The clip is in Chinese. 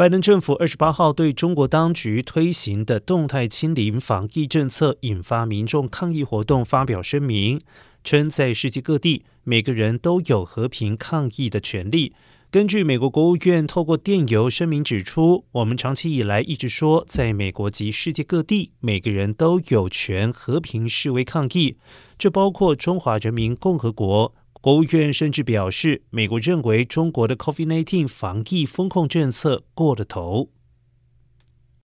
拜登政府二十八号对中国当局推行的动态清零防疫政策引发民众抗议活动，发表声明，称在世界各地，每个人都有和平抗议的权利。根据美国国务院透过电邮声明指出，我们长期以来一直说，在美国及世界各地，每个人都有权和平示威抗议，这包括中华人民共和国。国务院甚至表示，美国认为中国的 COVID-19 防疫风控政策过了头。